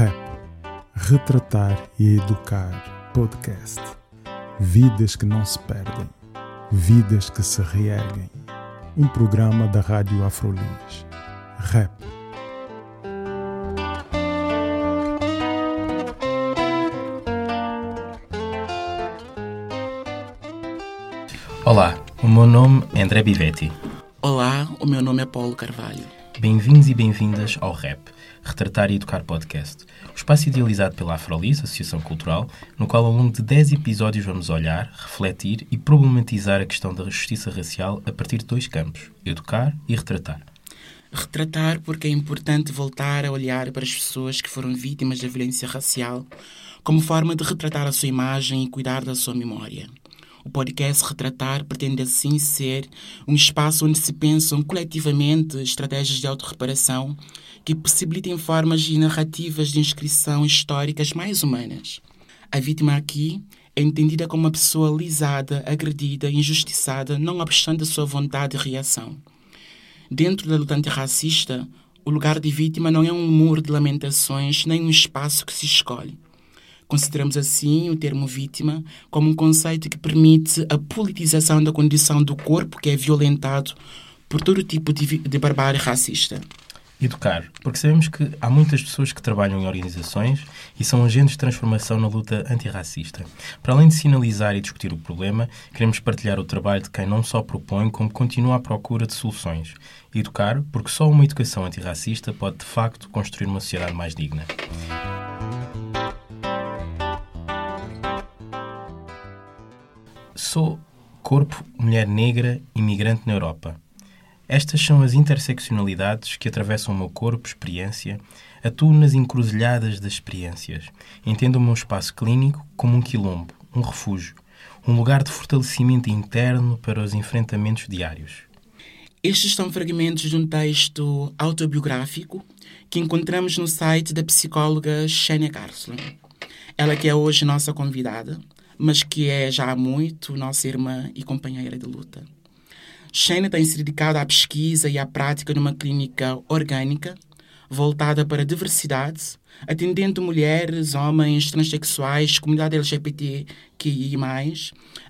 Rap. Retratar e Educar Podcast. Vidas que não se perdem. Vidas que se reerguem. Um programa da Rádio Afrolis. Rap. Olá, o meu nome é André Bivetti. Olá, o meu nome é Paulo Carvalho. Bem-vindos e bem-vindas ao RAP, Retratar e Educar Podcast, o espaço idealizado pela Afrolis, Associação Cultural, no qual ao longo de 10 episódios vamos olhar, refletir e problematizar a questão da justiça racial a partir de dois campos, educar e retratar. Retratar porque é importante voltar a olhar para as pessoas que foram vítimas da violência racial como forma de retratar a sua imagem e cuidar da sua memória. O podcast Retratar pretende assim ser um espaço onde se pensam coletivamente estratégias de autorreparação que possibilitem formas e narrativas de inscrição históricas mais humanas. A vítima aqui é entendida como uma pessoa lisada, agredida, injustiçada, não obstante a sua vontade de reação. Dentro da luta antirracista, o lugar de vítima não é um muro de lamentações nem um espaço que se escolhe Consideramos assim o termo vítima como um conceito que permite a politização da condição do corpo que é violentado por todo tipo de, de barbárie racista. Educar, porque sabemos que há muitas pessoas que trabalham em organizações e são agentes de transformação na luta antirracista. Para além de sinalizar e discutir o problema, queremos partilhar o trabalho de quem não só propõe, como continua à procura de soluções. Educar, porque só uma educação antirracista pode de facto construir uma sociedade mais digna. Sou corpo, mulher negra, imigrante na Europa. Estas são as interseccionalidades que atravessam o meu corpo, experiência. Atuo nas encruzilhadas das experiências. Entendo o meu espaço clínico como um quilombo, um refúgio, um lugar de fortalecimento interno para os enfrentamentos diários. Estes são fragmentos de um texto autobiográfico que encontramos no site da psicóloga Shania Carson. Ela que é hoje nossa convidada mas que é já há muito nossa irmã e companheira de luta. Shane tem se dedicado à pesquisa e à prática numa clínica orgânica voltada para a diversidade, atendendo mulheres, homens, transexuais, comunidade LGBTQI+,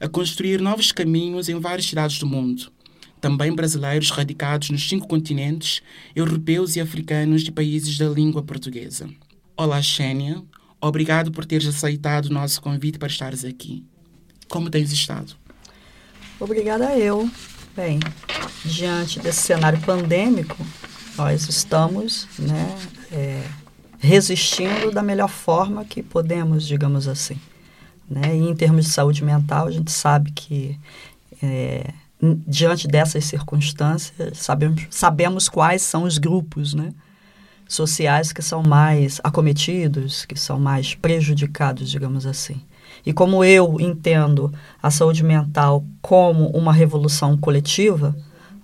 a construir novos caminhos em várias cidades do mundo. Também brasileiros radicados nos cinco continentes, europeus e africanos de países da língua portuguesa. Olá, Xênia. Obrigado por teres aceitado o nosso convite para estares aqui. Como tens estado? Obrigada eu. Bem, diante desse cenário pandêmico, nós estamos né, é, resistindo da melhor forma que podemos, digamos assim. Né? E em termos de saúde mental, a gente sabe que é, diante dessas circunstâncias, sabemos, sabemos quais são os grupos, né? Sociais que são mais acometidos, que são mais prejudicados, digamos assim. E como eu entendo a saúde mental como uma revolução coletiva,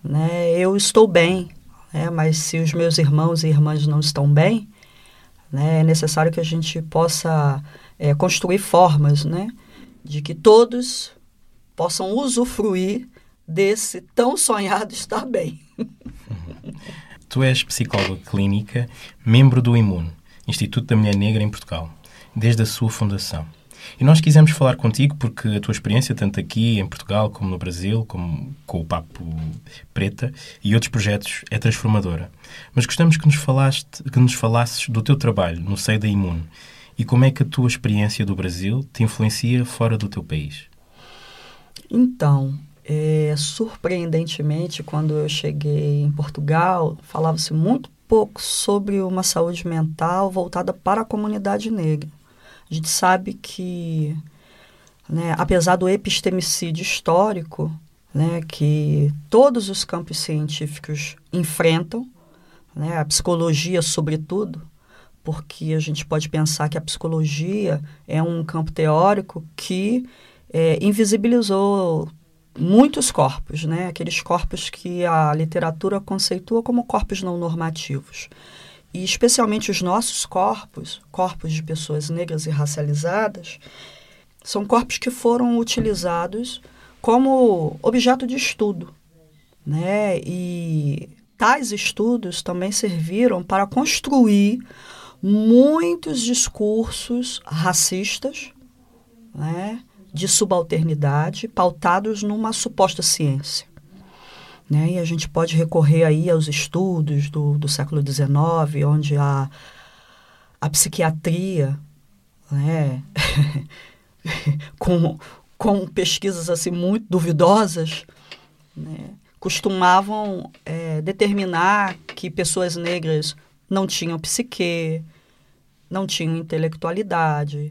né, eu estou bem, né, mas se os meus irmãos e irmãs não estão bem, né, é necessário que a gente possa é, construir formas né, de que todos possam usufruir desse tão sonhado estar bem. Tu és psicóloga clínica, membro do IMUN, Instituto da Mulher Negra em Portugal, desde a sua fundação. E nós quisemos falar contigo porque a tua experiência, tanto aqui em Portugal como no Brasil, como com o Papo Preta e outros projetos, é transformadora. Mas gostamos que nos, falaste, que nos falasses do teu trabalho no seio da Imun e como é que a tua experiência do Brasil te influencia fora do teu país. Então, é, surpreendentemente, quando eu cheguei em Portugal, falava-se muito pouco sobre uma saúde mental voltada para a comunidade negra. A gente sabe que, né, apesar do epistemicídio histórico, né, que todos os campos científicos enfrentam, né, a psicologia, sobretudo, porque a gente pode pensar que a psicologia é um campo teórico que é, invisibilizou muitos corpos, né? aqueles corpos que a literatura conceitua como corpos não normativos. E especialmente os nossos corpos, corpos de pessoas negras e racializadas, são corpos que foram utilizados como objeto de estudo. Né? E tais estudos também serviram para construir muitos discursos racistas, né, de subalternidade, pautados numa suposta ciência. Né? E a gente pode recorrer aí aos estudos do, do século XIX, onde a, a psiquiatria, né? com, com pesquisas assim muito duvidosas, né? costumavam é, determinar que pessoas negras não tinham psique, não tinham intelectualidade,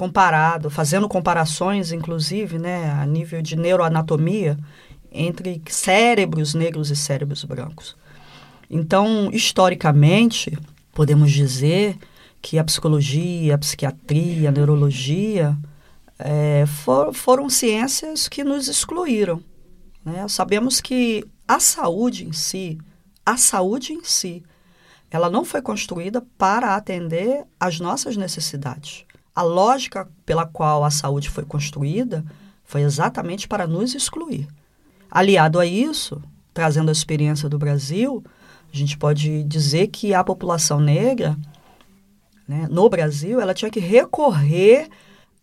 comparado, fazendo comparações, inclusive, né, a nível de neuroanatomia, entre cérebros negros e cérebros brancos. Então, historicamente, podemos dizer que a psicologia, a psiquiatria, a neurologia é, for, foram ciências que nos excluíram. Né? Sabemos que a saúde em si, a saúde em si, ela não foi construída para atender às nossas necessidades. A lógica pela qual a saúde foi construída foi exatamente para nos excluir. Aliado a isso, trazendo a experiência do Brasil, a gente pode dizer que a população negra, né, no Brasil, ela tinha que recorrer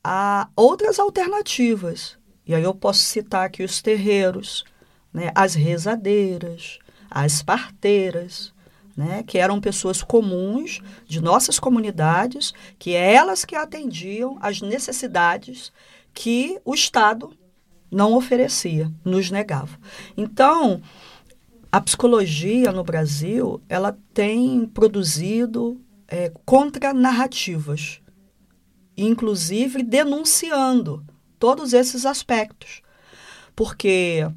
a outras alternativas. E aí eu posso citar aqui os terreiros, né, as rezadeiras, as parteiras, né, que eram pessoas comuns de nossas comunidades, que elas que atendiam às necessidades que o Estado não oferecia, nos negava. Então, a psicologia no Brasil ela tem produzido é, contranarrativas, inclusive denunciando todos esses aspectos. Porque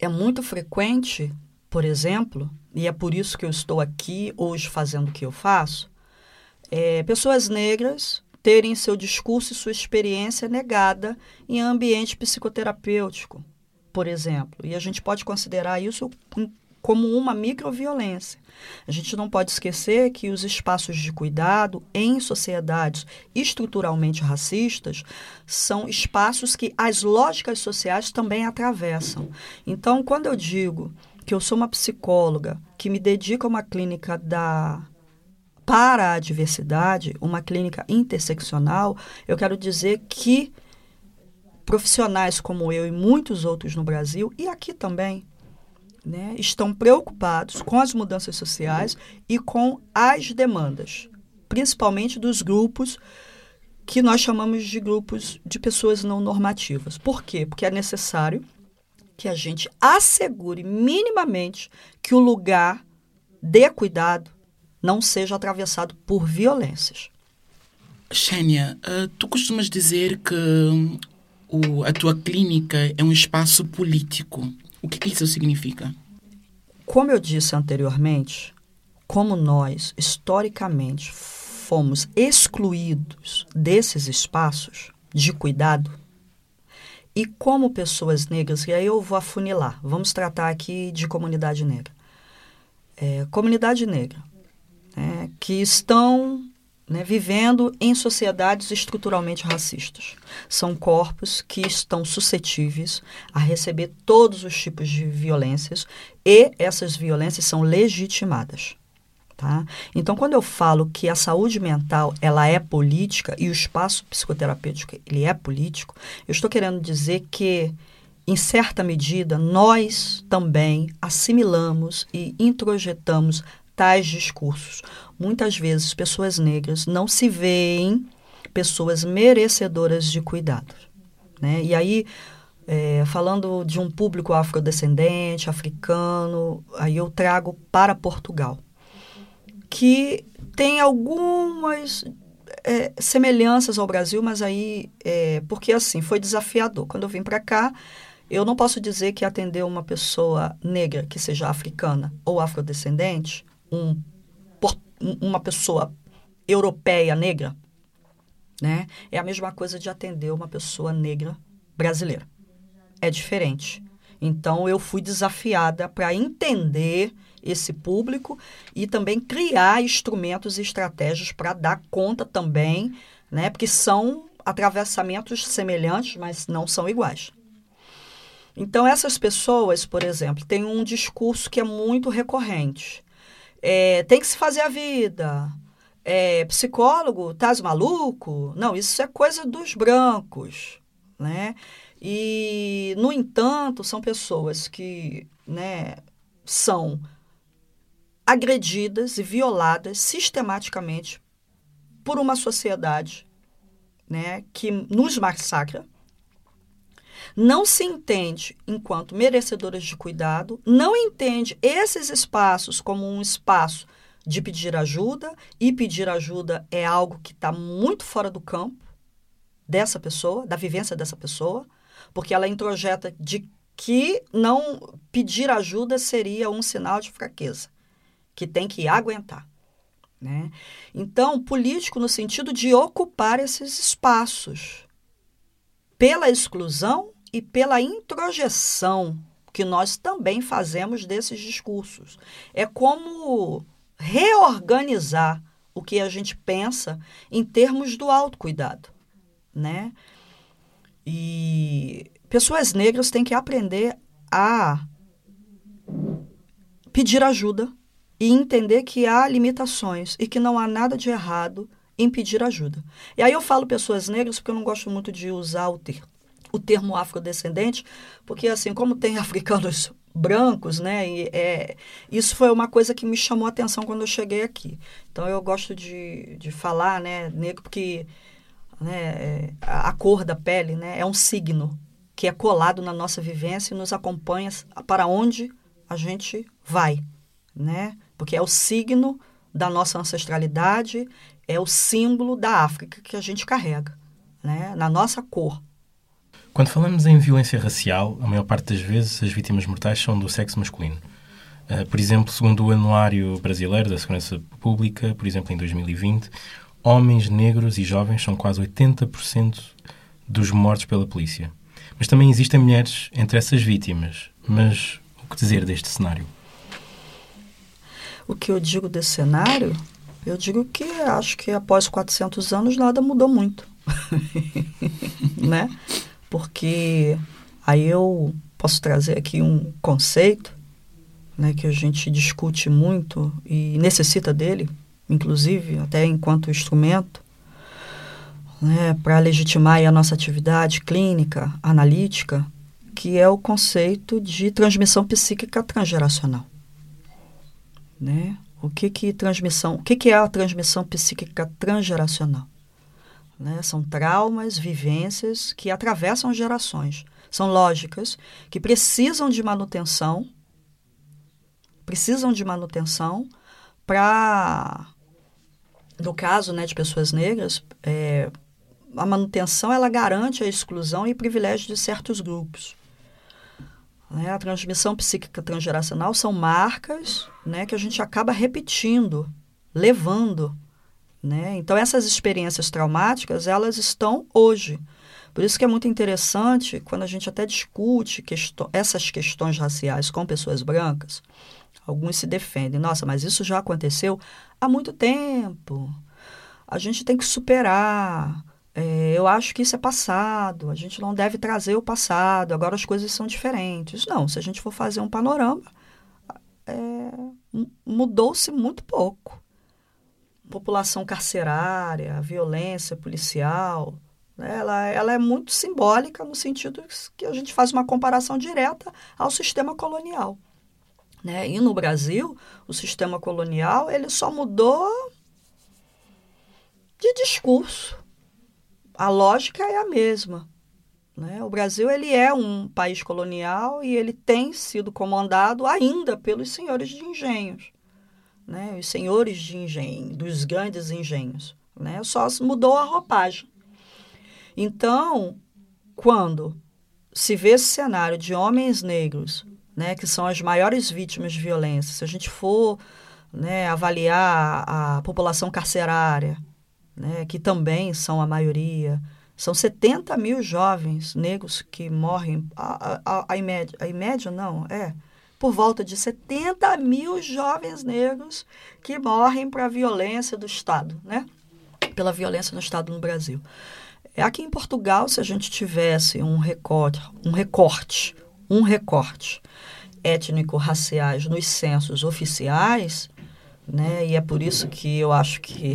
é muito frequente, por exemplo, e é por isso que eu estou aqui hoje fazendo o que eu faço, é, pessoas negras terem seu discurso e sua experiência negada em ambiente psicoterapêutico, por exemplo. E a gente pode considerar isso como uma microviolência. A gente não pode esquecer que os espaços de cuidado em sociedades estruturalmente racistas são espaços que as lógicas sociais também atravessam. Então, quando eu digo que eu sou uma psicóloga que me dedica a uma clínica da para a diversidade, uma clínica interseccional, eu quero dizer que profissionais como eu e muitos outros no Brasil, e aqui também, né, estão preocupados com as mudanças sociais e com as demandas, principalmente dos grupos que nós chamamos de grupos de pessoas não normativas. Por quê? Porque é necessário que a gente assegure minimamente que o lugar de cuidado não seja atravessado por violências. Xênia, uh, tu costumas dizer que hum, a tua clínica é um espaço político. O que isso significa? Como eu disse anteriormente, como nós, historicamente, fomos excluídos desses espaços de cuidado, e como pessoas negras, e aí eu vou afunilar, vamos tratar aqui de comunidade negra. É, comunidade negra, né, que estão né, vivendo em sociedades estruturalmente racistas. São corpos que estão suscetíveis a receber todos os tipos de violências e essas violências são legitimadas. Tá? Então, quando eu falo que a saúde mental ela é política e o espaço psicoterapêutico ele é político, eu estou querendo dizer que, em certa medida, nós também assimilamos e introjetamos tais discursos. Muitas vezes, pessoas negras não se veem pessoas merecedoras de cuidado. Né? E aí, é, falando de um público afrodescendente, africano, aí eu trago para Portugal, que tem algumas é, semelhanças ao Brasil, mas aí, é, porque assim, foi desafiador. Quando eu vim para cá, eu não posso dizer que atender uma pessoa negra, que seja africana ou afrodescendente, um, uma pessoa europeia negra, né? É a mesma coisa de atender uma pessoa negra brasileira. É diferente. Então eu fui desafiada para entender esse público e também criar instrumentos e estratégias para dar conta também, né? Porque são atravessamentos semelhantes, mas não são iguais. Então essas pessoas, por exemplo, têm um discurso que é muito recorrente, é, tem que se fazer a vida. é, psicólogo, tá maluco? Não, isso é coisa dos brancos, né? E, no entanto, são pessoas que né, são agredidas e violadas sistematicamente por uma sociedade né, que nos massacra, não se entende enquanto merecedoras de cuidado, não entende esses espaços como um espaço de pedir ajuda, e pedir ajuda é algo que está muito fora do campo dessa pessoa, da vivência dessa pessoa, porque ela introjeta de que não pedir ajuda seria um sinal de fraqueza, que tem que aguentar. Né? Então, político no sentido de ocupar esses espaços pela exclusão e pela introjeção que nós também fazemos desses discursos. É como reorganizar o que a gente pensa em termos do autocuidado, né? E pessoas negras têm que aprender a pedir ajuda e entender que há limitações e que não há nada de errado em pedir ajuda. E aí eu falo pessoas negras porque eu não gosto muito de usar o termo, o termo afrodescendente, porque assim, como tem africanos brancos, né? E, é, isso foi uma coisa que me chamou a atenção quando eu cheguei aqui. Então eu gosto de, de falar, né, negro, porque né, é, a, a cor da pele, né, é um signo que é colado na nossa vivência e nos acompanha para onde a gente vai, né? Porque é o signo da nossa ancestralidade, é o símbolo da África que a gente carrega, né? Na nossa cor, quando falamos em violência racial, a maior parte das vezes as vítimas mortais são do sexo masculino. Uh, por exemplo, segundo o Anuário Brasileiro da Segurança Pública, por exemplo, em 2020, homens negros e jovens são quase 80% dos mortos pela polícia. Mas também existem mulheres entre essas vítimas. Mas o que dizer deste cenário? O que eu digo desse cenário? Eu digo que acho que após 400 anos nada mudou muito. né? porque aí eu posso trazer aqui um conceito né, que a gente discute muito e necessita dele, inclusive até enquanto instrumento, né, para legitimar a nossa atividade clínica, analítica, que é o conceito de transmissão psíquica transgeracional. Né? O que que transmissão, o que que é a transmissão psíquica transgeracional? Né? São traumas, vivências que atravessam gerações. São lógicas que precisam de manutenção, precisam de manutenção para, no caso né, de pessoas negras, é, a manutenção ela garante a exclusão e privilégio de certos grupos. Né? A transmissão psíquica transgeracional são marcas né, que a gente acaba repetindo, levando né? Então, essas experiências traumáticas, elas estão hoje. Por isso que é muito interessante, quando a gente até discute questão, essas questões raciais com pessoas brancas, alguns se defendem. Nossa, mas isso já aconteceu há muito tempo. A gente tem que superar. É, eu acho que isso é passado. A gente não deve trazer o passado. Agora as coisas são diferentes. Não, se a gente for fazer um panorama, é, mudou-se muito pouco população carcerária, violência policial, né? ela, ela é muito simbólica no sentido que a gente faz uma comparação direta ao sistema colonial. Né? E no Brasil, o sistema colonial ele só mudou de discurso. A lógica é a mesma. Né? O Brasil ele é um país colonial e ele tem sido comandado ainda pelos senhores de engenhos né, os senhores de engenho, dos grandes engenhos. Né, só mudou a roupagem. Então, quando se vê esse cenário de homens negros, né, que são as maiores vítimas de violência, se a gente for né, avaliar a população carcerária, né, que também são a maioria, são 70 mil jovens negros que morrem, a, a, a, a, média, não, é, por volta de 70 mil jovens negros que morrem para a violência do Estado, né? Pela violência no Estado no Brasil. É aqui em Portugal, se a gente tivesse um recorte, um recorte, um recorte étnico-raciais nos censos oficiais, né? E é por isso que eu acho que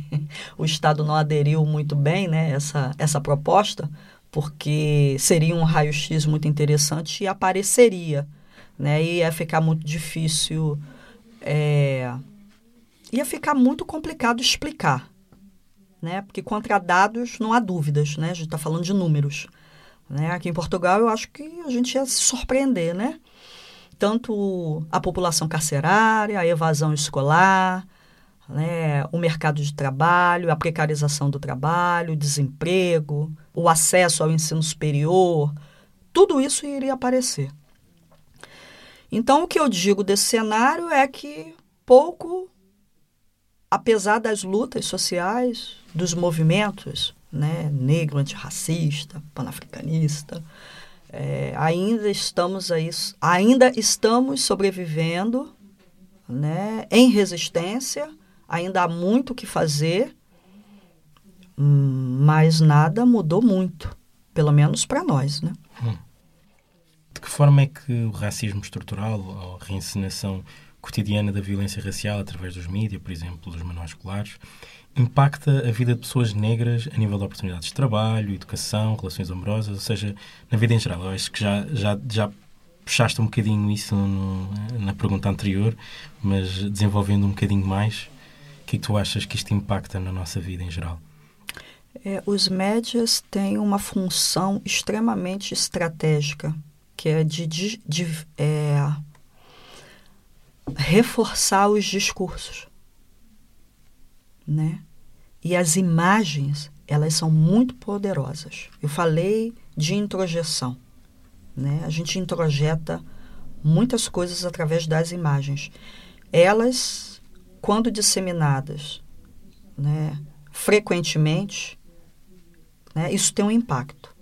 o Estado não aderiu muito bem, né? Essa, essa proposta, porque seria um raio-x muito interessante e apareceria, né? E ia ficar muito difícil, é... ia ficar muito complicado explicar, né? Porque contra dados não há dúvidas, né? A gente está falando de números, né? Aqui em Portugal eu acho que a gente ia se surpreender, né? Tanto a população carcerária, a evasão escolar, né, o mercado de trabalho, a precarização do trabalho, o desemprego, o acesso ao ensino superior, tudo isso iria aparecer. Então, o que eu digo desse cenário é que pouco, apesar das lutas sociais, dos movimentos né, negro, antirracista, panafricanista, é, ainda estamos aí, ainda estamos sobrevivendo, né, em resistência, ainda há muito o que fazer, mas nada mudou muito, pelo menos para nós, né? Hum. De que forma é que o racismo estrutural, a reencenação cotidiana da violência racial através dos mídias, por exemplo, dos manuais escolares, impacta a vida de pessoas negras a nível de oportunidades de trabalho, educação, relações amorosas, ou seja, na vida em geral. Eu acho que já, já, já puxaste um bocadinho isso no, na pergunta anterior, mas desenvolvendo um bocadinho mais, o que, é que tu achas que isto impacta na nossa vida em geral? É, os médias têm uma função extremamente estratégica, que é de, de, de é, reforçar os discursos né? E as imagens, elas são muito poderosas. Eu falei de introjeção, né? A gente introjeta muitas coisas através das imagens. Elas, quando disseminadas, né, frequentemente, né, isso tem um impacto,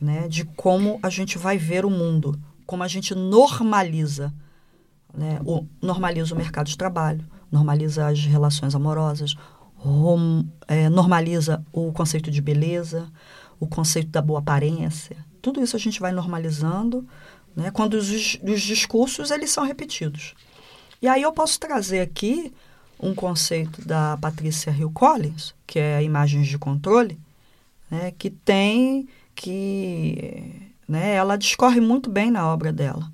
né, de como a gente vai ver o mundo, como a gente normaliza, né, o, normaliza o mercado de trabalho, normaliza as relações amorosas, rom, é, normaliza o conceito de beleza, o conceito da boa aparência. Tudo isso a gente vai normalizando, né, quando os, os discursos eles são repetidos. E aí eu posso trazer aqui um conceito da Patrícia Hill Collins, que é imagens de controle, né, que tem que né, ela discorre muito bem na obra dela,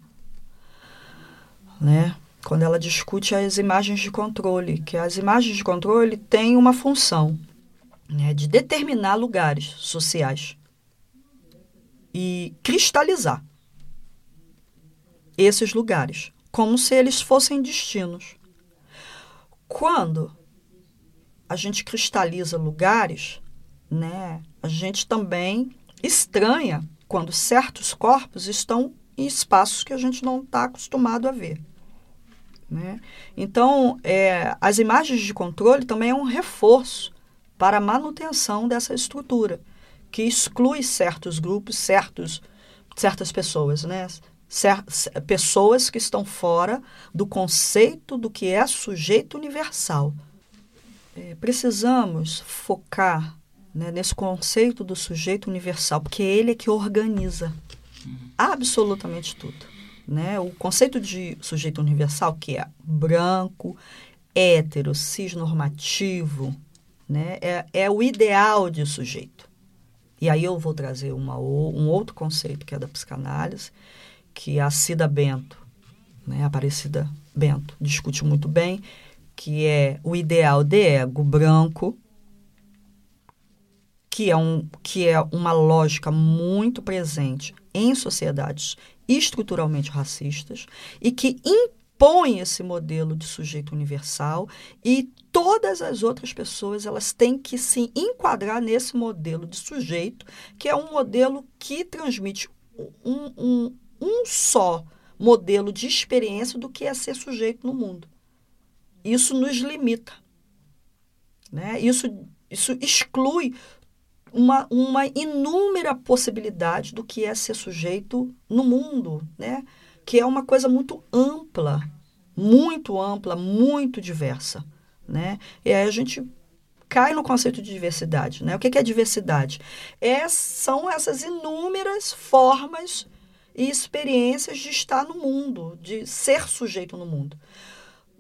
né? Quando ela discute as imagens de controle, que as imagens de controle têm uma função né, de determinar lugares sociais e cristalizar esses lugares, como se eles fossem destinos. Quando a gente cristaliza lugares, né, a gente também estranha quando certos corpos estão em espaços que a gente não está acostumado a ver. Né? Então, é, as imagens de controle também é um reforço para a manutenção dessa estrutura, que exclui certos grupos, certos, certas pessoas, né? Cer pessoas que estão fora do conceito do que é sujeito universal. É, precisamos focar né, nesse conceito do sujeito universal, porque ele é que organiza uhum. absolutamente tudo né? O conceito de sujeito universal, que é branco, hétero, cisnormativo, né? é, é o ideal de sujeito. E aí eu vou trazer uma, um outro conceito que é da psicanálise, que a Cida Bento, né? Aparecida Bento, discute muito bem, que é o ideal de ego branco, que é, um, que é uma lógica muito presente em sociedades estruturalmente racistas e que impõe esse modelo de sujeito universal e todas as outras pessoas elas têm que se enquadrar nesse modelo de sujeito que é um modelo que transmite um, um, um só modelo de experiência do que é ser sujeito no mundo. Isso nos limita. Né? Isso, isso exclui uma, uma inúmera possibilidade do que é ser sujeito no mundo, né? que é uma coisa muito ampla, muito ampla, muito diversa. Né? E aí a gente cai no conceito de diversidade. Né? O que é diversidade? É, são essas inúmeras formas e experiências de estar no mundo, de ser sujeito no mundo.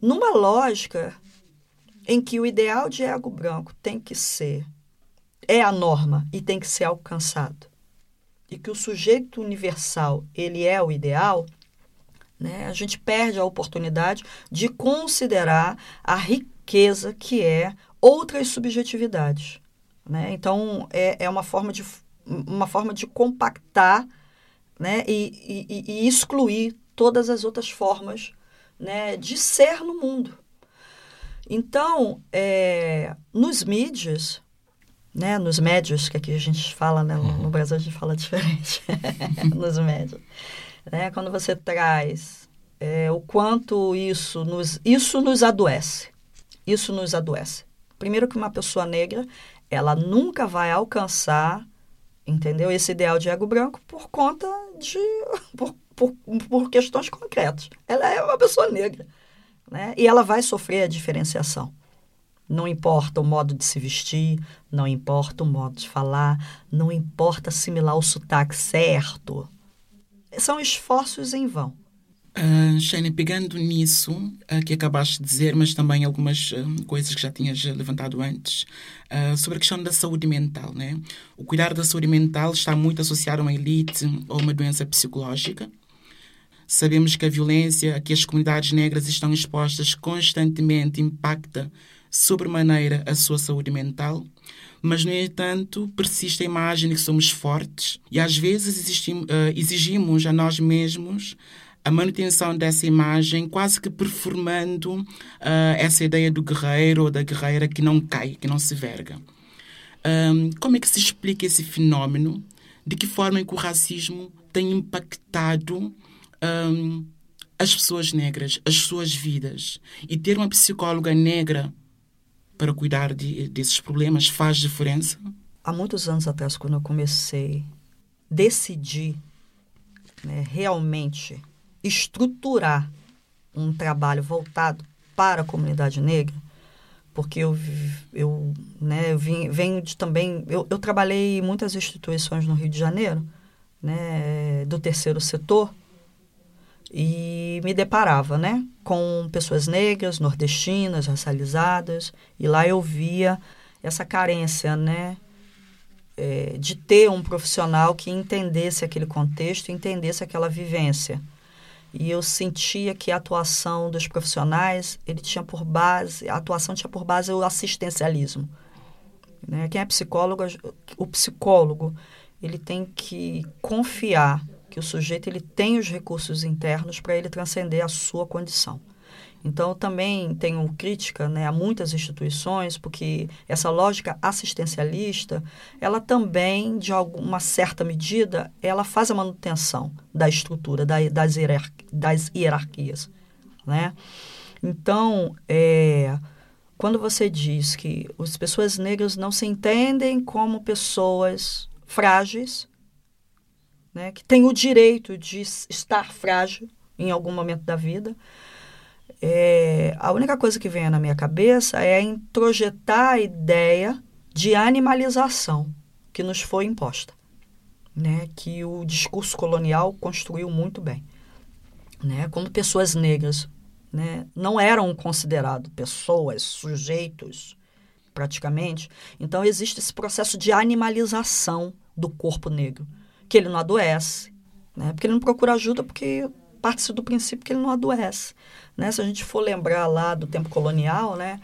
numa lógica em que o ideal de ego branco tem que ser, é a norma e tem que ser alcançado, e que o sujeito universal ele é o ideal, né, a gente perde a oportunidade de considerar a riqueza que é outras subjetividades. Né? Então, é, é uma, forma de, uma forma de compactar né, e, e, e excluir todas as outras formas né, de ser no mundo. Então, é, nos mídias, né, nos médios, que aqui a gente fala, né, no, no Brasil a gente fala diferente, nos médios, né, quando você traz é, o quanto isso nos, isso nos adoece, isso nos adoece. Primeiro que uma pessoa negra, ela nunca vai alcançar, entendeu, esse ideal de ego branco por conta de, por, por, por questões concretas. Ela é uma pessoa negra, né, e ela vai sofrer a diferenciação. Não importa o modo de se vestir, não importa o modo de falar, não importa assimilar o sotaque certo. São esforços em vão. Uh, Shane, pegando nisso uh, que acabaste de dizer, mas também algumas uh, coisas que já tinhas levantado antes, uh, sobre a questão da saúde mental. Né? O cuidar da saúde mental está muito associado a uma elite ou uma doença psicológica. Sabemos que a violência a que as comunidades negras estão expostas constantemente impacta sobremaneira a sua saúde mental, mas, no entanto, persiste a imagem de que somos fortes e às vezes exigimos, uh, exigimos a nós mesmos a manutenção dessa imagem, quase que performando uh, essa ideia do guerreiro ou da guerreira que não cai, que não se verga. Um, como é que se explica esse fenómeno? De que forma é que o racismo tem impactado um, as pessoas negras, as suas vidas? E ter uma psicóloga negra para cuidar de, desses problemas faz diferença? Há muitos anos atrás, quando eu comecei, decidi né, realmente estruturar um trabalho voltado para a comunidade negra, porque eu, eu, né, vim, venho de também. Eu, eu trabalhei em muitas instituições no Rio de Janeiro, né, do terceiro setor, e me deparava, né, com pessoas negras, nordestinas, racializadas, e lá eu via essa carência, né, é, de ter um profissional que entendesse aquele contexto, entendesse aquela vivência. E eu sentia que a atuação dos profissionais, ele tinha por base, a atuação tinha por base o assistencialismo. Né? Quem é psicólogo, o psicólogo, ele tem que confiar que o sujeito ele tem os recursos internos para ele transcender a sua condição. Então, também tenho crítica né, a muitas instituições, porque essa lógica assistencialista, ela também, de alguma certa medida, ela faz a manutenção da estrutura, da, das, hierarqui, das hierarquias. Né? Então, é, quando você diz que as pessoas negras não se entendem como pessoas frágeis, né, que tem o direito de estar frágil em algum momento da vida. É, a única coisa que vem na minha cabeça é introjetar a ideia de animalização que nos foi imposta, né, que o discurso colonial construiu muito bem. Né, quando pessoas negras né, não eram consideradas pessoas, sujeitos, praticamente, então existe esse processo de animalização do corpo negro que ele não adoece, né? Porque ele não procura ajuda porque parte do princípio que ele não adoece, né? Se a gente for lembrar lá do tempo colonial, né?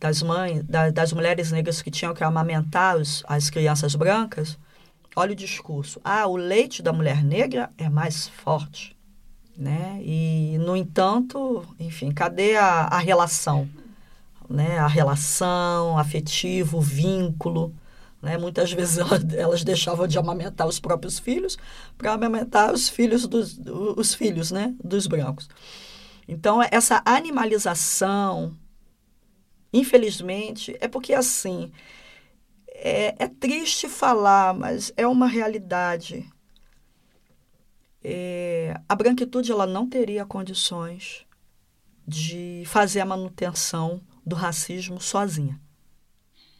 Das mães, da, das mulheres negras que tinham que amamentar os, as crianças brancas, olha o discurso. Ah, o leite da mulher negra é mais forte, né? E, no entanto, enfim, cadê a, a relação? Né? A relação afetivo, vínculo, né? Muitas vezes elas, deixavam de amamentar os próprios filhos para amamentar os filhos dos os filhos, né? dos brancos. Então, essa animalização, infelizmente, é porque assim, é, é triste falar, mas é uma realidade. É, a branquitude ela não teria condições de fazer a manutenção do racismo sozinha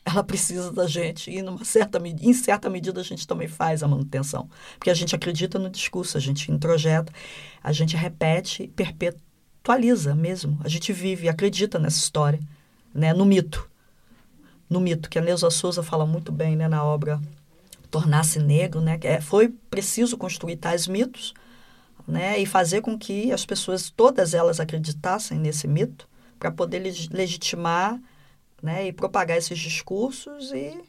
ela precisa da gente e numa certa em certa medida a gente também faz a manutenção, porque a gente acredita no discurso, a gente introjeta, a gente repete, perpetua atualiza mesmo. A gente vive, acredita nessa história, né? no mito. No mito, que a Neuza Souza fala muito bem né? na obra Tornar-se Negro. Né? É, foi preciso construir tais mitos né? e fazer com que as pessoas, todas elas, acreditassem nesse mito para poder legitimar né? e propagar esses discursos e,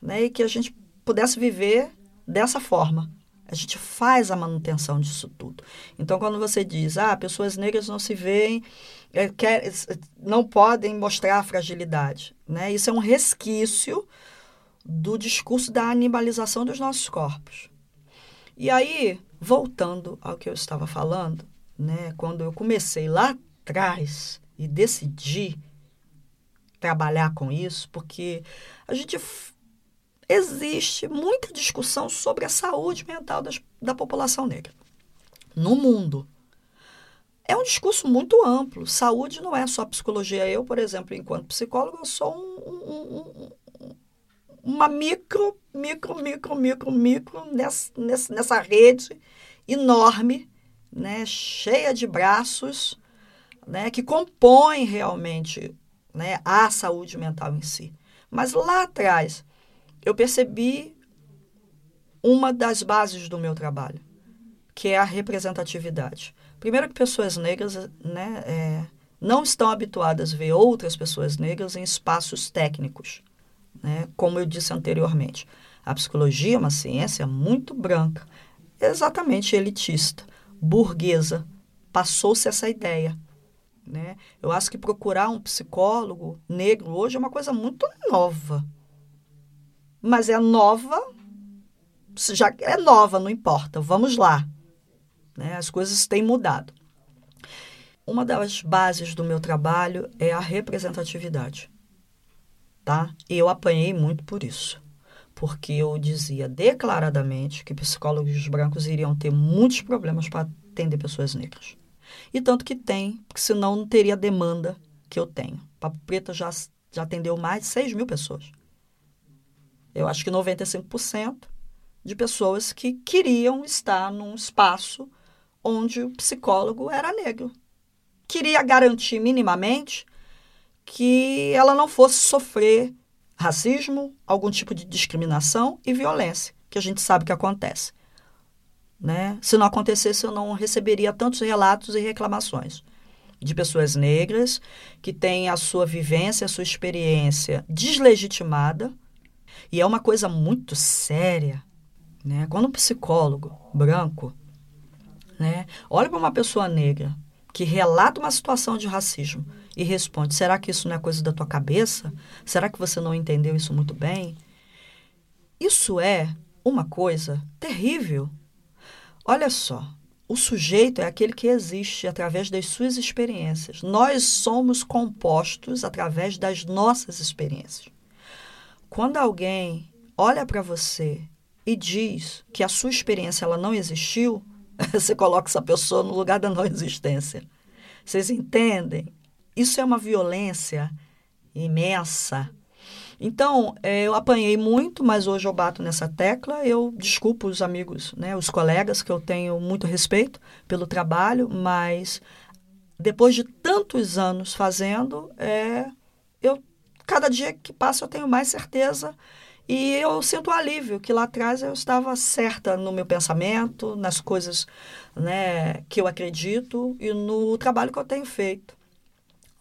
né? e que a gente pudesse viver dessa forma. A gente faz a manutenção disso tudo. Então, quando você diz, ah, pessoas negras não se veem, é, quer, não podem mostrar fragilidade, né? Isso é um resquício do discurso da animalização dos nossos corpos. E aí, voltando ao que eu estava falando, né? Quando eu comecei lá atrás e decidi trabalhar com isso, porque a gente existe muita discussão sobre a saúde mental das, da população negra no mundo. É um discurso muito amplo. Saúde não é só psicologia. Eu, por exemplo, enquanto psicólogo, sou um, um, um, uma micro, micro, micro, micro, micro nessa, nessa rede enorme, né, cheia de braços, né, que compõe realmente né, a saúde mental em si. Mas lá atrás, eu percebi uma das bases do meu trabalho, que é a representatividade. Primeiro que pessoas negras né, é, não estão habituadas a ver outras pessoas negras em espaços técnicos, né, como eu disse anteriormente. A psicologia é uma ciência muito branca, exatamente elitista, burguesa. Passou-se essa ideia. Né? Eu acho que procurar um psicólogo negro hoje é uma coisa muito nova mas é nova, já é nova, não importa, vamos lá. Né? As coisas têm mudado. Uma das bases do meu trabalho é a representatividade. Tá? Eu apanhei muito por isso. Porque eu dizia declaradamente que psicólogos brancos iriam ter muitos problemas para atender pessoas negras. E tanto que tem, porque senão não teria a demanda que eu tenho. Papo Preta já, já atendeu mais de 6 mil pessoas. Eu acho que 95% de pessoas que queriam estar num espaço onde o psicólogo era negro. Queria garantir minimamente que ela não fosse sofrer racismo, algum tipo de discriminação e violência, que a gente sabe que acontece. Né? Se não acontecesse, eu não receberia tantos relatos e reclamações de pessoas negras que têm a sua vivência, a sua experiência deslegitimada e é uma coisa muito séria. Né? Quando um psicólogo branco né, olha para uma pessoa negra que relata uma situação de racismo e responde: será que isso não é coisa da tua cabeça? Será que você não entendeu isso muito bem? Isso é uma coisa terrível. Olha só, o sujeito é aquele que existe através das suas experiências. Nós somos compostos através das nossas experiências. Quando alguém olha para você e diz que a sua experiência ela não existiu, você coloca essa pessoa no lugar da não existência. Vocês entendem? Isso é uma violência imensa. Então, é, eu apanhei muito, mas hoje eu bato nessa tecla. Eu desculpo os amigos, né, os colegas, que eu tenho muito respeito pelo trabalho, mas depois de tantos anos fazendo, é, eu cada dia que passa eu tenho mais certeza e eu sinto alívio que lá atrás eu estava certa no meu pensamento, nas coisas né, que eu acredito e no trabalho que eu tenho feito.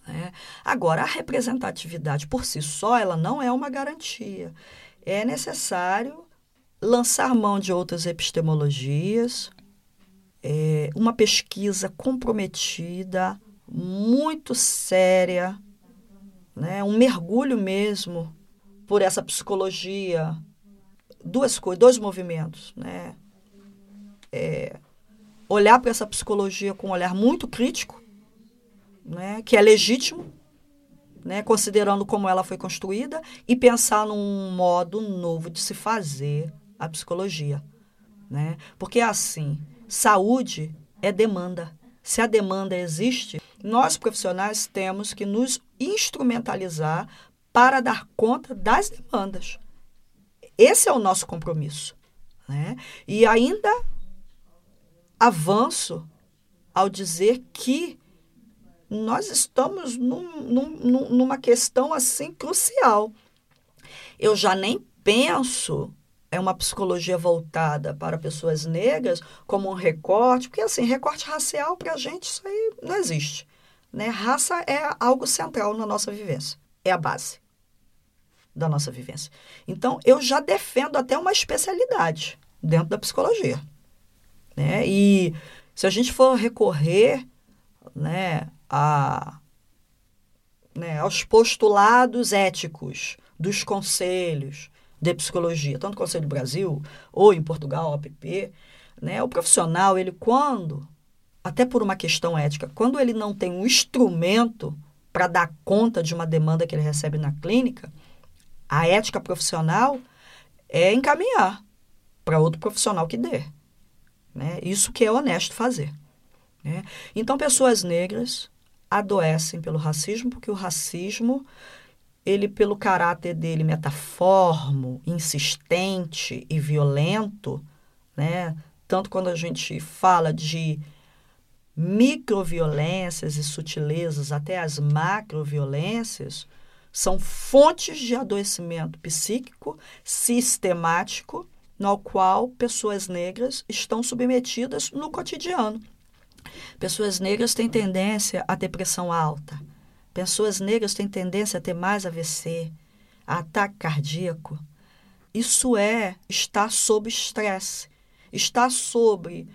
Né? Agora, a representatividade por si só, ela não é uma garantia. É necessário lançar mão de outras epistemologias, é, uma pesquisa comprometida, muito séria, né? um mergulho mesmo por essa psicologia. Duas coisas, dois movimentos. Né? É, olhar para essa psicologia com um olhar muito crítico, né? que é legítimo, né? considerando como ela foi construída, e pensar num modo novo de se fazer a psicologia. Né? Porque assim, saúde é demanda. Se a demanda existe, nós profissionais temos que nos instrumentalizar para dar conta das demandas. Esse é o nosso compromisso. Né? E ainda avanço ao dizer que nós estamos num, num, numa questão assim crucial. Eu já nem penso é uma psicologia voltada para pessoas negras como um recorte, porque assim, recorte racial para a gente isso aí não existe. Né? Raça é algo central na nossa vivência, é a base da nossa vivência. Então, eu já defendo até uma especialidade dentro da psicologia. Né? E se a gente for recorrer né, a, né, aos postulados éticos dos conselhos, de psicologia, tanto no Conselho do Brasil ou em Portugal, OPP, né, o profissional, ele quando, até por uma questão ética, quando ele não tem um instrumento para dar conta de uma demanda que ele recebe na clínica, a ética profissional é encaminhar para outro profissional que dê. Né? Isso que é honesto fazer. Né? Então, pessoas negras adoecem pelo racismo, porque o racismo ele, pelo caráter dele metaformo, insistente e violento, né? tanto quando a gente fala de microviolências e sutilezas até as macroviolências, são fontes de adoecimento psíquico sistemático no qual pessoas negras estão submetidas no cotidiano. Pessoas negras têm tendência à depressão alta, Pessoas negras têm tendência a ter mais AVC, a ataque cardíaco. Isso é estar sob estresse, estar sobre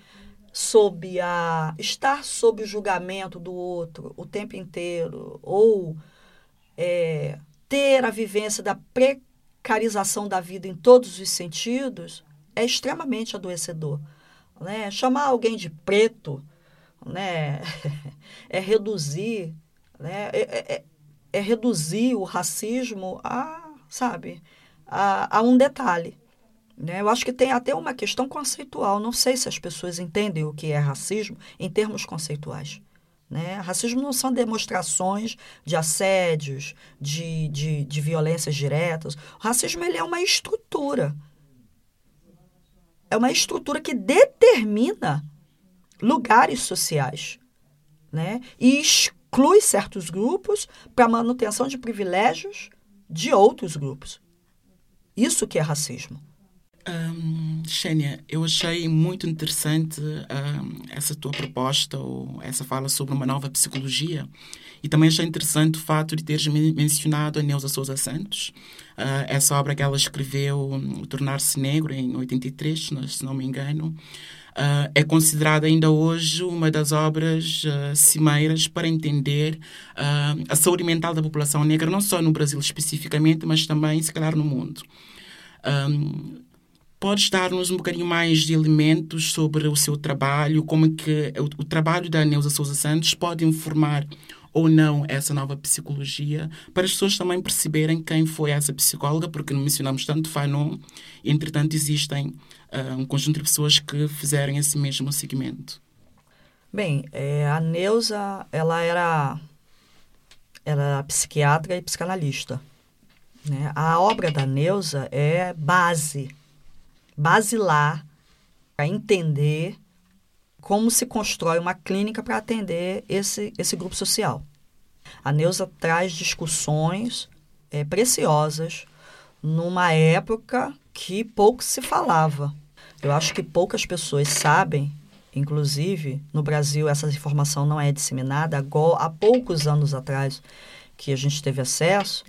sob a estar sob o julgamento do outro o tempo inteiro ou é, ter a vivência da precarização da vida em todos os sentidos é extremamente adoecedor. Né? Chamar alguém de preto né? é reduzir né? É, é, é, é reduzir o racismo a, sabe, a, a um detalhe. Né? Eu acho que tem até uma questão conceitual. Não sei se as pessoas entendem o que é racismo em termos conceituais. Né? Racismo não são demonstrações de assédios, de, de, de violências diretas. O racismo ele é uma estrutura. É uma estrutura que determina lugares sociais né? e exclui certos grupos para manutenção de privilégios de outros grupos. Isso que é racismo. Um, Xênia, eu achei muito interessante um, essa tua proposta ou essa fala sobre uma nova psicologia e também achei interessante o fato de teres mencionado a Neuza Souza Santos, uh, essa obra que ela escreveu, um, Tornar-se Negro, em 83, se não me engano. Uh, é considerada ainda hoje uma das obras uh, cimeiras para entender uh, a saúde mental da população negra, não só no Brasil especificamente, mas também, se calhar, no mundo. Um, podes dar-nos um bocadinho mais de elementos sobre o seu trabalho, como é que o, o trabalho da Neuza Souza Santos pode informar ou não essa nova psicologia, para as pessoas também perceberem quem foi essa psicóloga, porque não mencionamos tanto Fanon, entretanto existem uh, um conjunto de pessoas que fizeram esse mesmo segmento. Bem, é, a Neuza, ela era, era psiquiatra e psicanalista. Né? A obra da Neuza é base, basilar para entender como se constrói uma clínica para atender esse, esse grupo social. A Neuza traz discussões é, preciosas numa época que pouco se falava. Eu acho que poucas pessoas sabem, inclusive no Brasil essa informação não é disseminada. Agora, há poucos anos atrás que a gente teve acesso,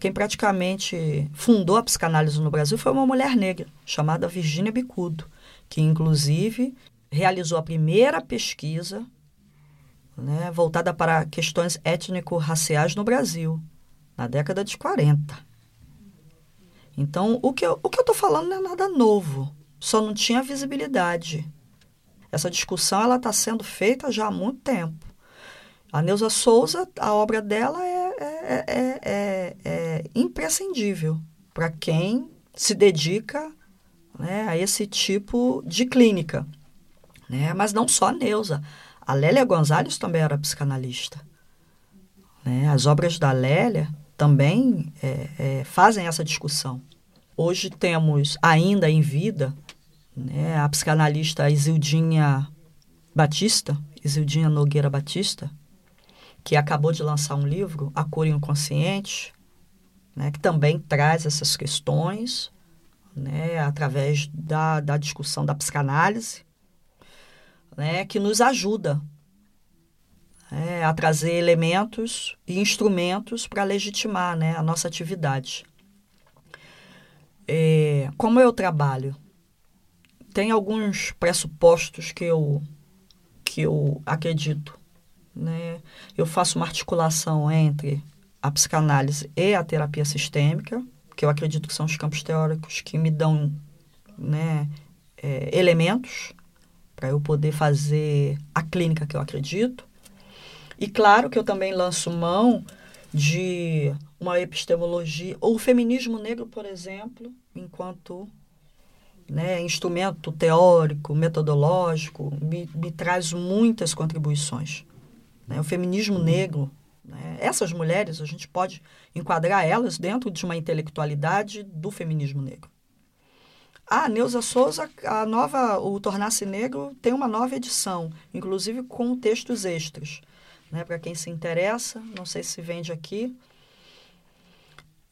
quem praticamente fundou a psicanálise no Brasil foi uma mulher negra chamada Virginia Bicudo, que inclusive realizou a primeira pesquisa né, voltada para questões étnico-raciais no Brasil, na década de 40. Então, o que eu estou falando não é nada novo, só não tinha visibilidade. Essa discussão está sendo feita já há muito tempo. A Neuza Souza, a obra dela é, é, é, é, é imprescindível para quem se dedica né, a esse tipo de clínica. Né? Mas não só a Neuza. A Lélia Gonzalez também era psicanalista. Né? As obras da Lélia também é, é, fazem essa discussão. Hoje temos ainda em vida né, a psicanalista Isildinha Batista, Isildinha Nogueira Batista, que acabou de lançar um livro, A Cura Inconsciente, né, que também traz essas questões né, através da, da discussão da psicanálise, né, que nos ajuda né, a trazer elementos e instrumentos para legitimar né, a nossa atividade. É, como eu trabalho? Tem alguns pressupostos que eu, que eu acredito. Né? Eu faço uma articulação entre a psicanálise e a terapia sistêmica, que eu acredito que são os campos teóricos que me dão né, é, elementos para eu poder fazer a clínica que eu acredito. E claro que eu também lanço mão de uma epistemologia, ou o feminismo negro, por exemplo, enquanto né, instrumento teórico, metodológico, me, me traz muitas contribuições. Né? O feminismo negro, né? essas mulheres, a gente pode enquadrar elas dentro de uma intelectualidade do feminismo negro. A Neuza Souza, a nova, o Tornar-se Negro, tem uma nova edição, inclusive com textos extras. Né? Para quem se interessa, não sei se vende aqui.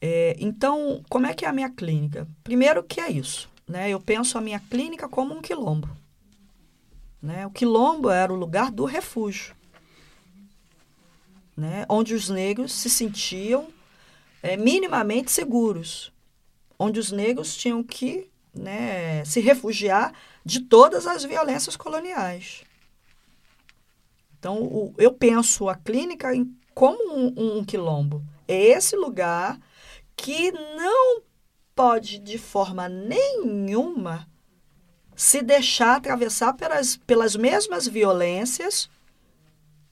É, então, como é que é a minha clínica? Primeiro que é isso. Né? Eu penso a minha clínica como um quilombo. Né? O quilombo era o lugar do refúgio né, onde os negros se sentiam é, minimamente seguros, onde os negros tinham que né, se refugiar de todas as violências coloniais. Então, o, eu penso a clínica em, como um, um quilombo. É esse lugar que não pode, de forma nenhuma, se deixar atravessar pelas, pelas mesmas violências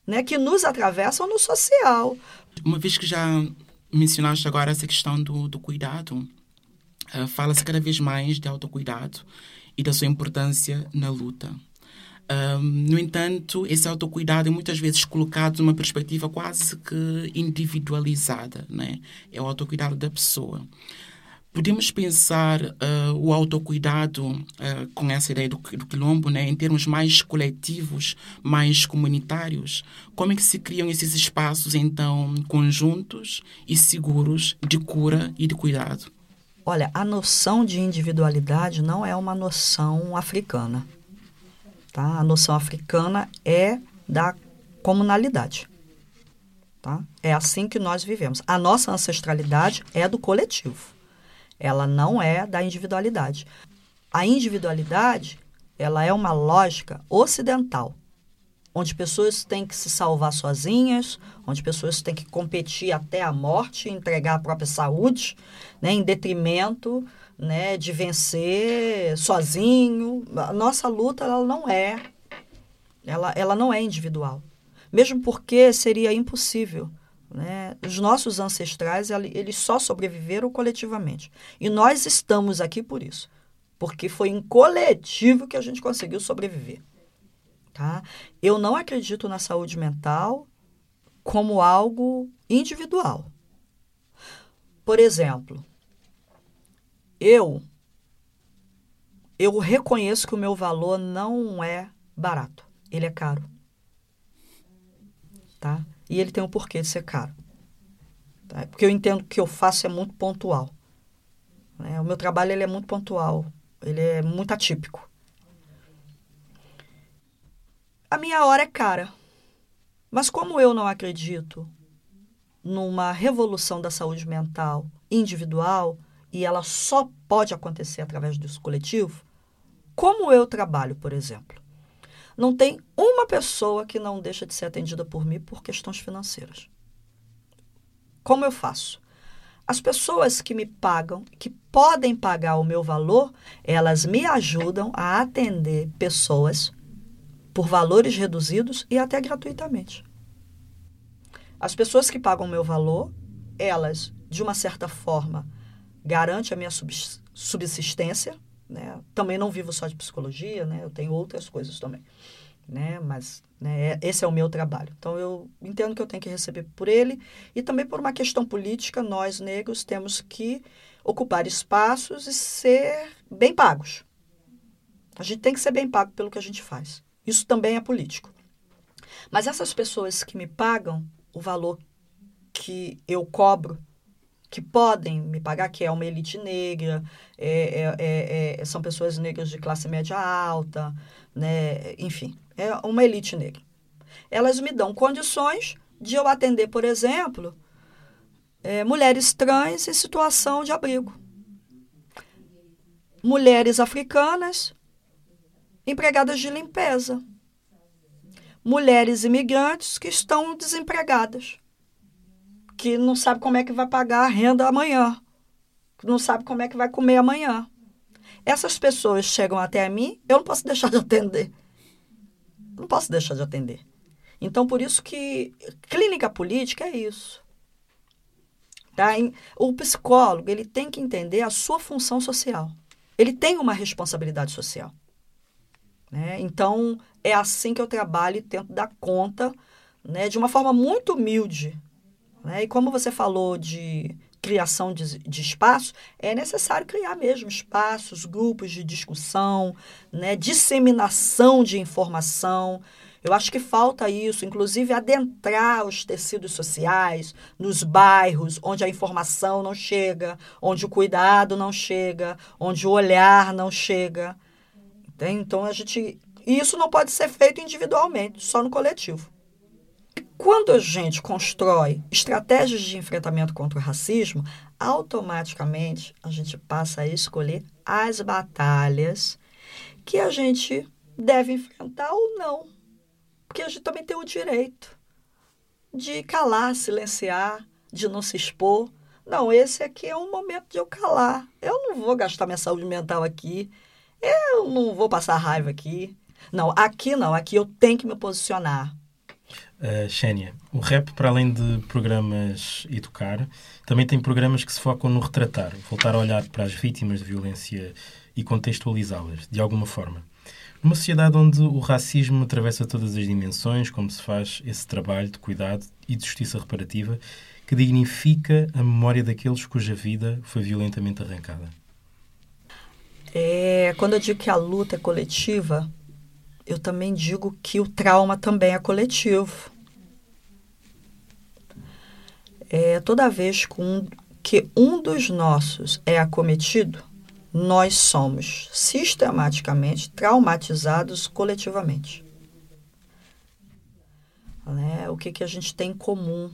né, que nos atravessam no social. Uma vez que já mencionaste agora essa questão do, do cuidado, uh, fala-se cada vez mais de autocuidado e da sua importância na luta. Um, no entanto, esse autocuidado é muitas vezes colocado numa perspectiva quase que individualizada, né? É o autocuidado da pessoa. Podemos pensar uh, o autocuidado uh, com essa ideia do, do quilombo né, em termos mais coletivos, mais comunitários? Como é que se criam esses espaços, então, conjuntos e seguros de cura e de cuidado? Olha, a noção de individualidade não é uma noção africana. Tá? A noção africana é da comunalidade. Tá? É assim que nós vivemos. A nossa ancestralidade é do coletivo. Ela não é da individualidade. A individualidade, ela é uma lógica ocidental, onde pessoas têm que se salvar sozinhas, onde pessoas têm que competir até a morte, entregar a própria saúde, né, em detrimento né, de vencer sozinho. A nossa luta ela não é, ela, ela não é individual, mesmo porque seria impossível né? Os nossos ancestrais, eles só sobreviveram coletivamente. E nós estamos aqui por isso. Porque foi em coletivo que a gente conseguiu sobreviver. Tá? Eu não acredito na saúde mental como algo individual. Por exemplo, eu eu reconheço que o meu valor não é barato, ele é caro. Tá? E ele tem um porquê de ser caro. Tá? Porque eu entendo que o que eu faço é muito pontual. Né? O meu trabalho ele é muito pontual, ele é muito atípico. A minha hora é cara. Mas como eu não acredito numa revolução da saúde mental individual e ela só pode acontecer através do coletivo, como eu trabalho, por exemplo? Não tem uma pessoa que não deixa de ser atendida por mim por questões financeiras. Como eu faço? As pessoas que me pagam, que podem pagar o meu valor, elas me ajudam a atender pessoas por valores reduzidos e até gratuitamente. As pessoas que pagam meu valor, elas, de uma certa forma, garantem a minha subsistência, né? Também não vivo só de psicologia, né? Eu tenho outras coisas também, né? Mas né, é, esse é o meu trabalho. Então eu entendo que eu tenho que receber por ele e também por uma questão política, nós negros temos que ocupar espaços e ser bem pagos. A gente tem que ser bem pago pelo que a gente faz. Isso também é político. Mas essas pessoas que me pagam, o valor que eu cobro, que podem me pagar, que é uma elite negra, é, é, é, é são pessoas negras de classe média alta, né? enfim, é uma elite negra. Elas me dão condições de eu atender, por exemplo, é, mulheres trans em situação de abrigo, mulheres africanas, empregadas de limpeza, mulheres imigrantes que estão desempregadas, que não sabe como é que vai pagar a renda amanhã, não sabe como é que vai comer amanhã. Essas pessoas chegam até mim, eu não posso deixar de atender. Não posso deixar de atender. Então, por isso que clínica política é isso. Tá? O psicólogo ele tem que entender a sua função social. Ele tem uma responsabilidade social. Né? Então, é assim que eu trabalho e tento dar conta né, de uma forma muito humilde. Né? E como você falou de criação de, de espaço, é necessário criar mesmo espaços, grupos de discussão, né, disseminação de informação. Eu acho que falta isso, inclusive adentrar os tecidos sociais, nos bairros onde a informação não chega, onde o cuidado não chega, onde o olhar não chega. Então a gente. Isso não pode ser feito individualmente, só no coletivo. Quando a gente constrói estratégias de enfrentamento contra o racismo, automaticamente a gente passa a escolher as batalhas que a gente deve enfrentar ou não. Porque a gente também tem o direito de calar, silenciar, de não se expor. Não, esse aqui é um momento de eu calar. Eu não vou gastar minha saúde mental aqui. Eu não vou passar raiva aqui. Não, aqui não. Aqui eu tenho que me posicionar. Uh, Xénia, o rap, para além de programas educar, também tem programas que se focam no retratar, voltar a olhar para as vítimas de violência e contextualizá-las, de alguma forma. Numa sociedade onde o racismo atravessa todas as dimensões, como se faz esse trabalho de cuidado e de justiça reparativa que dignifica a memória daqueles cuja vida foi violentamente arrancada? É, quando eu digo que a luta é coletiva, eu também digo que o trauma também é coletivo. É, toda vez que um, que um dos nossos é acometido, nós somos sistematicamente traumatizados coletivamente. Né? O que, que a gente tem em comum?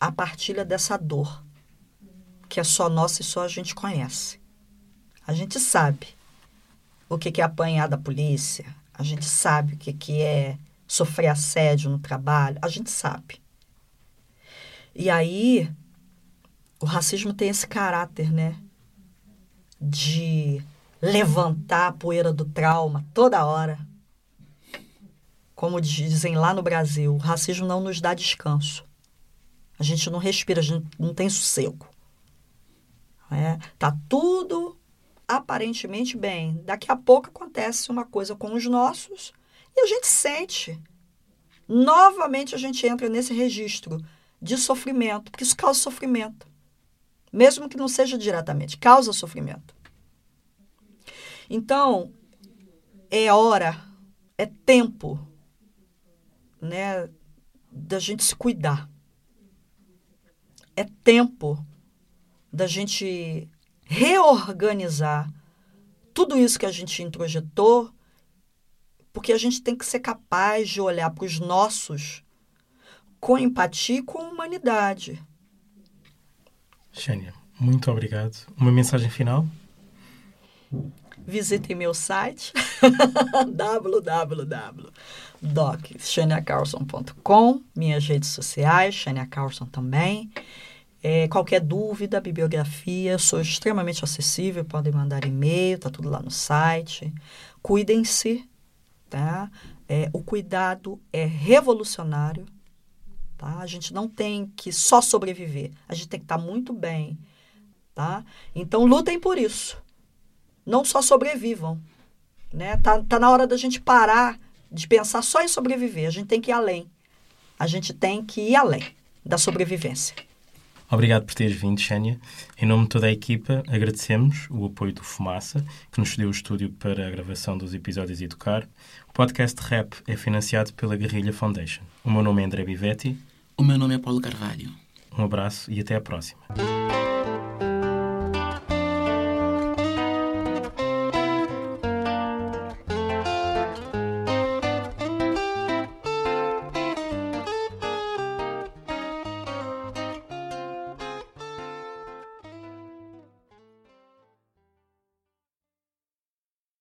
A partilha dessa dor, que é só nossa e só a gente conhece. A gente sabe o que, é apanhar da polícia, a gente sabe o que, que é sofrer assédio no trabalho, a gente sabe. E aí, o racismo tem esse caráter, né? de levantar a poeira do trauma toda hora. Como dizem lá no Brasil, o racismo não nos dá descanso. A gente não respira, a gente não tem sossego. É, tá tudo aparentemente bem. Daqui a pouco acontece uma coisa com os nossos e a gente sente. Novamente a gente entra nesse registro de sofrimento, porque isso causa sofrimento mesmo que não seja diretamente, causa sofrimento. Então, é hora, é tempo, né, da gente se cuidar. É tempo da gente reorganizar tudo isso que a gente introjetou, porque a gente tem que ser capaz de olhar para os nossos com empatia e com humanidade. Xênia, muito obrigado. Uma mensagem final? Visitem meu site www.docxeniacarlson.com, minhas redes sociais, Xenia Carlson também. É, qualquer dúvida, bibliografia, sou extremamente acessível, podem mandar e-mail, tá tudo lá no site. Cuidem-se, tá? É, o cuidado é revolucionário Tá? A gente não tem que só sobreviver, a gente tem que estar tá muito bem. Tá? Então, lutem por isso. Não só sobrevivam. Né? Tá, tá na hora da gente parar de pensar só em sobreviver. A gente tem que ir além. A gente tem que ir além da sobrevivência. Obrigado por teres vindo, Xénia. Em nome de toda a equipa, agradecemos o apoio do Fumaça, que nos cedeu o estúdio para a gravação dos episódios Educar. O podcast Rap é financiado pela Guerrilha Foundation. O meu nome é André Bivetti. O meu nome é Paulo Carvalho. Um abraço e até a próxima.